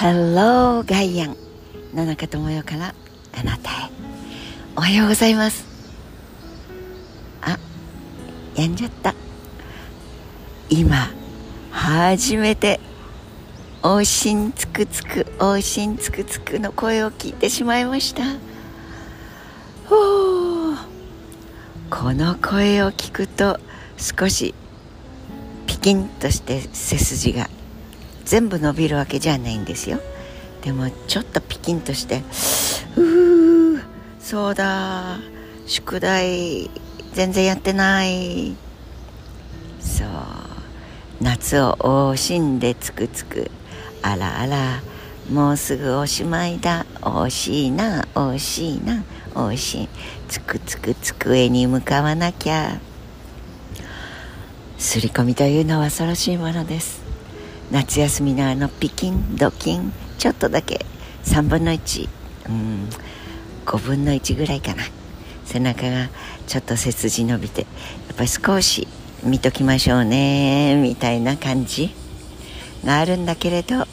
Hello ガイアン野中智代からあなたへ。おはようございます。あやんじゃった。今初めておしんつくつくおしんつくつくの声を聞いてしまいました。ほうこの声を聞くと少しピキンとして背筋が全部伸びるわけじゃないんですよ。でもちょっとピキンとしてうーそうだ宿題全然やってない。そう。夏を惜しんでつくつく。あらあらもうすぐおしまいだ。惜しいな惜しいな惜しい。つくつく机に向かわなきゃ。すり込みというのは恐ろしいものです。夏休みのあのピキンドキンちょっとだけ3分の1うん5分の1ぐらいかな。背中がちょっと背筋伸びて。やっぱり少し見ときましょうねみたいな感じがあるんだけれど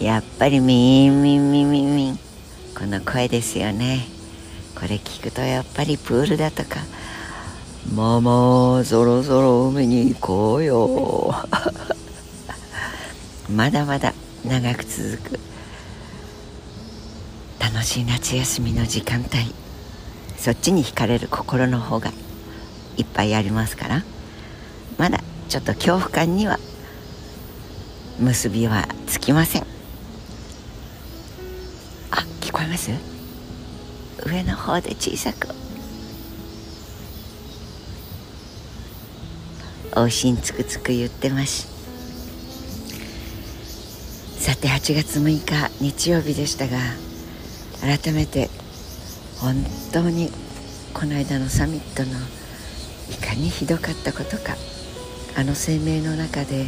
やっぱりミンミンミンミンミンこの声ですよね。これ聞くとやっぱりプールだとかママそろそろ海に行こうよ。まだまだ長く続く。楽しい夏休みの時間帯。そっちに惹かれる心の方がいっぱいありますから。まだちょっと恐怖感には結びはつきません。あ聞こえます？上の方で小さく。おしんつくつく言ってます。さて8月6日日曜日でしたが改めて本当にこの間のサミットのいかにひどかったことかあの声明の中で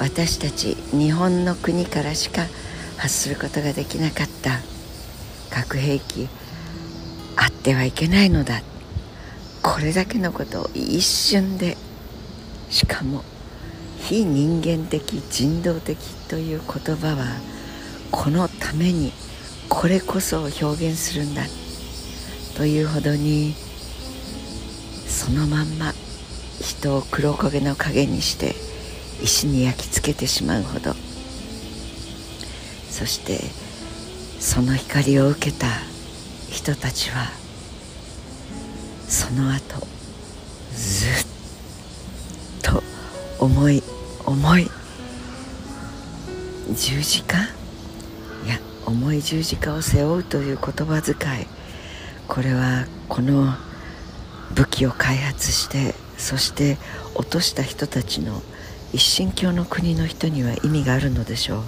私たち日本の国からしか発することができなかった核兵器あってはいけないのだこれだけのことを一瞬でしかも非人間的人道的という言葉はこのためにこれこそを表現するんだというほどにそのまんま人を黒焦げの影にして石に焼き付けてしまうほどそしてその光を受けた人たちはその後ずっと重い重い。十字架？いや重い十字架を背負うという言葉遣い。これはこの武器を開発してそして落とした人たちの一神教の国の人には意味があるのでしょ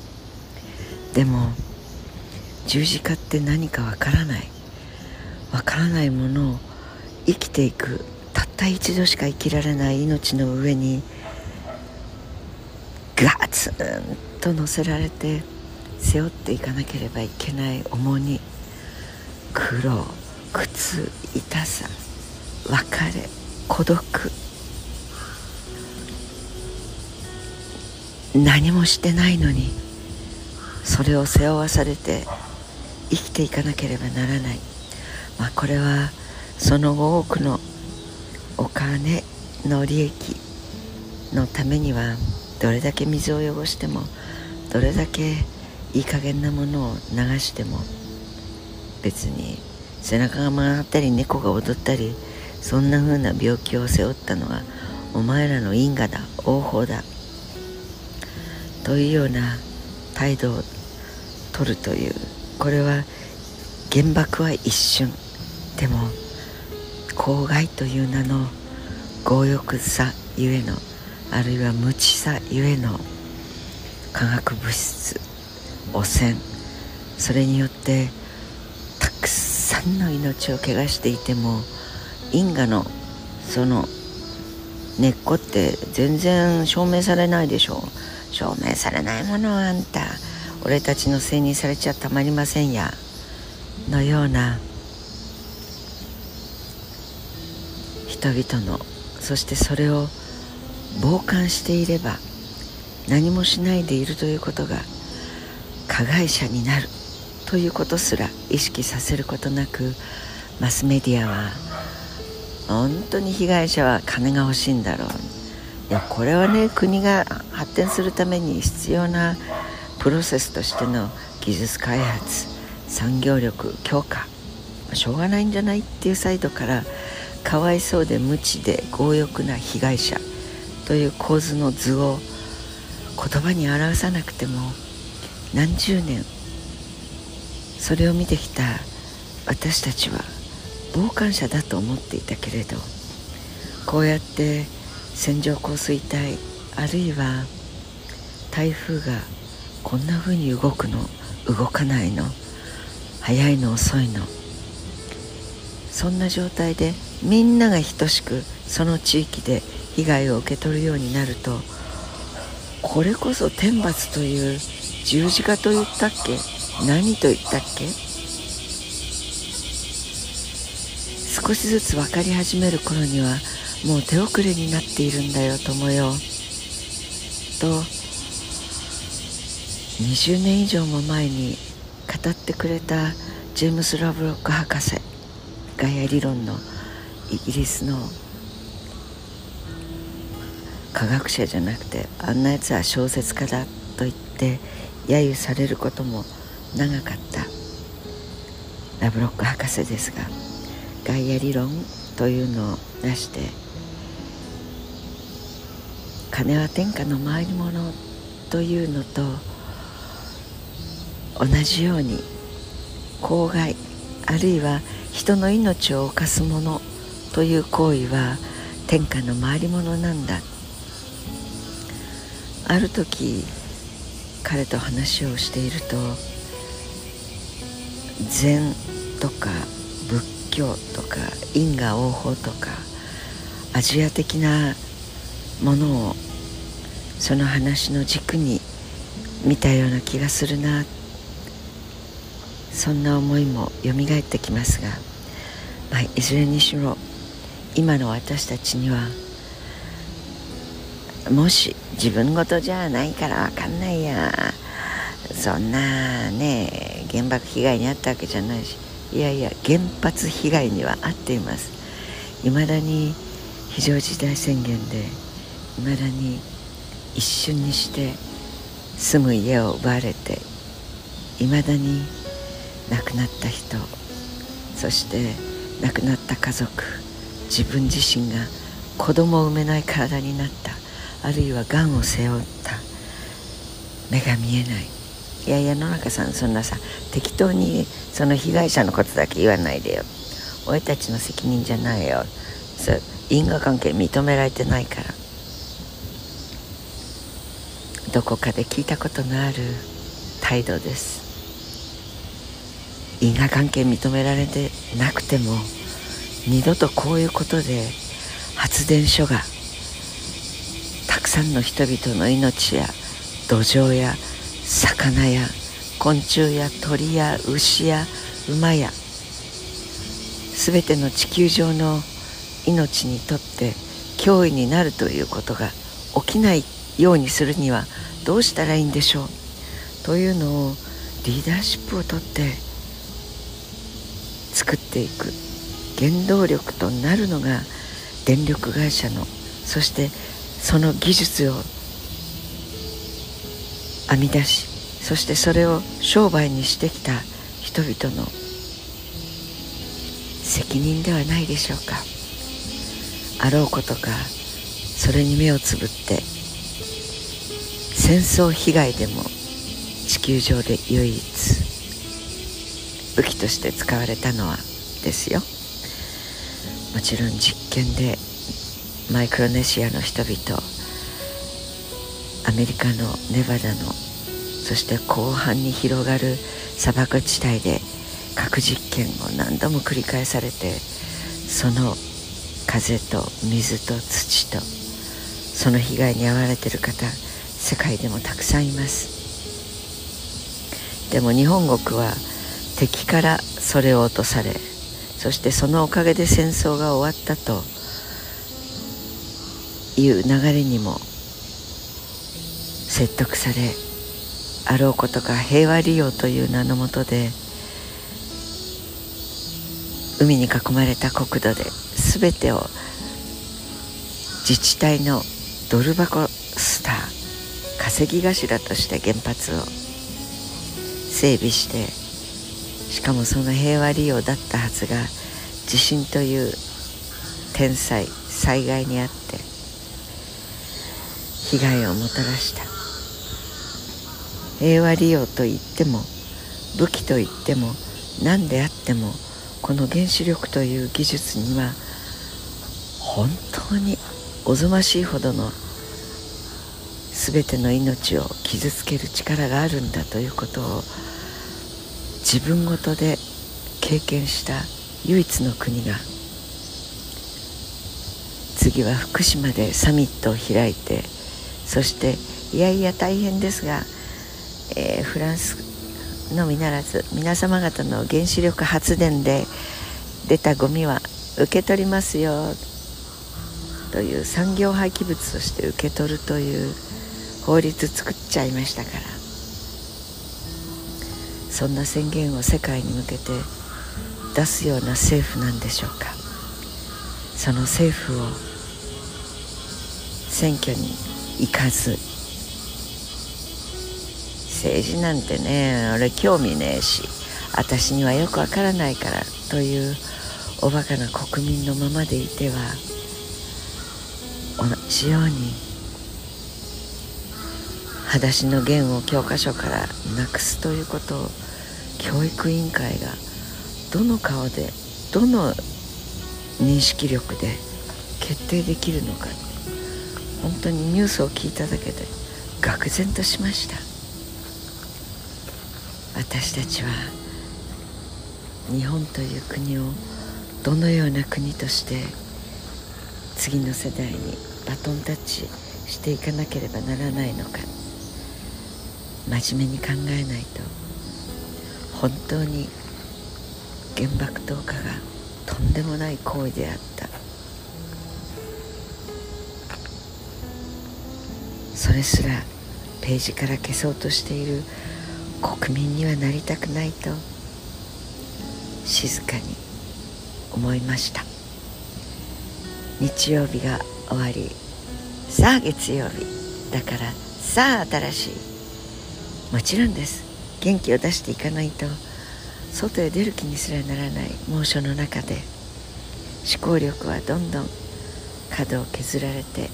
う。でも十字架って何かわからない。わからないものを生きていくたった一度しか生きられない命の上にガツンと乗せられて背負っていかなければいけない重荷苦労苦痛痛さ別れ孤独何もしてないのにそれを背負わされて生きていかなければならない、まあ、これはその後多くのお金の利益のためにはどれだけ水を汚してもどれだけいい加減なものを流しても別に背中が曲がったり猫が踊ったりそんな風な病気を背負ったのはお前らの因果だ応報だというような態度を取るというこれは原爆は一瞬。でも公害という名の強欲さゆえのあるいは無知さゆえの化学物質汚染。それによってたくさんの命を汚していても因果のその根っこって全然証明されないでしょう。証明されないものあんた。俺たちのせいにされちゃたまりませんや。のような。人々のそしてそれを傍観していれば何もしないでいるということが加害者になるということすら意識させることなくマスメディアは本当に被害者は金が欲しいんだろう。いやこれはね国が発展するために必要なプロセスとしての技術開発産業力強化しょうがないんじゃない？っていうサイドからかわいそうで無知で強欲な被害者という構図の図を言葉に表さなくても何十年それを見てきた私たちは傍観者だと思っていたけれどこうやって線状降水帯あるいは台風がこんな風に動くの動かないの早いの遅いのそんな状態でみんなが等しくその地域で被害を受け取るようになるとこれこそ天罰という十字架と言ったっけ？何と言ったっけ？少しずつ分かり始める頃にはもう手遅れになっているんだよ友よ。と20年以上も前に語ってくれたジェームス・ラブロック博士ガイア理論のイギリスの科学者じゃなくてあんなやつは小説家だと言って揶揄されることも長かった。ラブロック博士ですがガイア理論というのを出して金は天下の回り物というのと同じように公害あるいは人の命を犯すものという行為は天下の回り物なんだ。ある時彼と話をしていると禅とか仏教とか因果応報とかアジア的なものをその話の軸に見たような気がするな。そんな思いもよみがえってきますが、まあ、いずれにしろ今の私たちにはもし自分事じゃないから分かんないや。そんなね原爆被害に遭ったわけじゃないし。いやいや原発被害には遭っています。いまだに非常事態宣言でいまだに一瞬にして住む家を奪われていまだに亡くなった人そして亡くなった家族自分自身が子供を産めない体になった。あるいはがんを背負った。目が見えない。いやいや野中さんそんなさ適当にその被害者のことだけ言わないでよ。俺たちの責任じゃないよ。そ因果関係認められてないから。どこかで聞いたことのある態度です。因果関係認められてなくても二度とこういうことで発電所がさんの人々の命や土壌や魚や昆虫や鳥や牛や馬や全ての地球上の命にとって脅威になるということが起きないようにするにはどうしたらいいんでしょう？というのをリーダーシップをとって作っていく原動力となるのが電力会社のそしてその技術を編み出しそしてそれを商売にしてきた人々の責任ではないでしょうか。あろうことかそれに目をつぶって戦争被害でも地球上で唯一武器として使われたのはですよ。もちろん実験でマイクロネシアの人々アメリカのネバダのそして広範に広がる砂漠地帯で核実験を何度も繰り返されてその風と水と土とその被害に遭われてる方世界でもたくさんいます。でも日本国は敵からそれを落とされそしてそのおかげで戦争が終わったという流れにも説得されあろうことか平和利用という名のもとで海に囲まれた国土で全てを自治体のドル箱スター稼ぎ頭として原発を整備してしかもその平和利用だったはずが地震という天災災害にあって被害をもたらした。平和利用といっても武器といっても何であってもこの原子力という技術には本当におぞましいほどの全ての命を傷つける力があるんだということを自分ごとで経験した唯一の国が次は福島でサミットを開いてそしていやいや大変ですが、えー、フランスのみならず皆様方の原子力発電で出たゴミは受け取りますよという産業廃棄物として受け取るという法律作っちゃいましたから。そんな宣言を世界に向けて出すような政府なんでしょうか。その政府を選挙に行かず。政治なんてね俺興味ねえし私にはよくわからないからというおバカな国民のままでいては同じように裸足の弦を教科書からなくすということを教育委員会がどの顔でどの認識力で決定できるのか。本当にニュースを聞いただけで愕然としました。私たちは日本という国をどのような国として次の世代にバトンタッチしていかなければならないのか。真面目に考えないと本当に原爆投下がとんでもない行為であった。それすらページから消そうとしている国民にはなりたくないと静かに思いました。日曜日が終わりさあ月曜日だからさあ新しい。もちろんです。元気を出していかないと外へ出る気にすらならない猛暑の中で思考力はどんどん角を削られて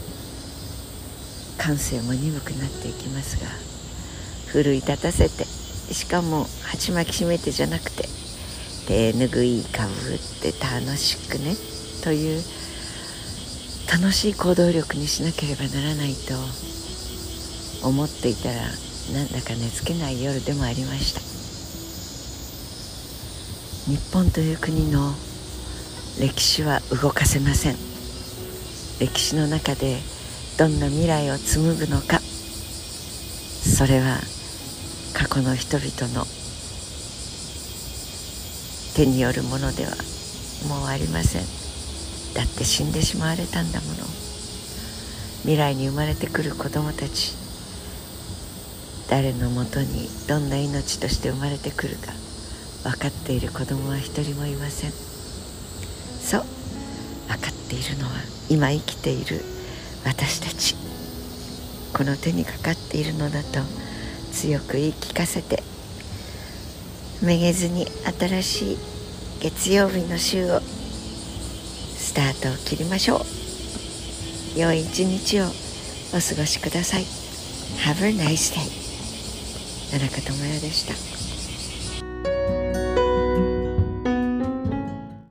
感性も鈍くなっていきますが奮い立たせてしかも鉢巻き締めてじゃなくて手ぬぐいかぶって楽しくねという楽しい行動力にしなければならないと思っていたらなんだか寝つけない夜でもありました。日本という国の歴史は動かせません。歴史の中でどんな未来を紡ぐのか。それは過去の人々の手によるものではもうありません。だって死んでしまわれたんだもの。未来に生まれてくる子供たち誰のもとにどんな命として生まれてくるか分かっている子供は一人もいません。そう分かっているのは今生きている私たちこの手にかかっているのだと強く言い聞かせてめげずに新しい月曜日の週をスタートを切りましょう。良い一日をお過ごしください。Have a nice day 田中智也でした。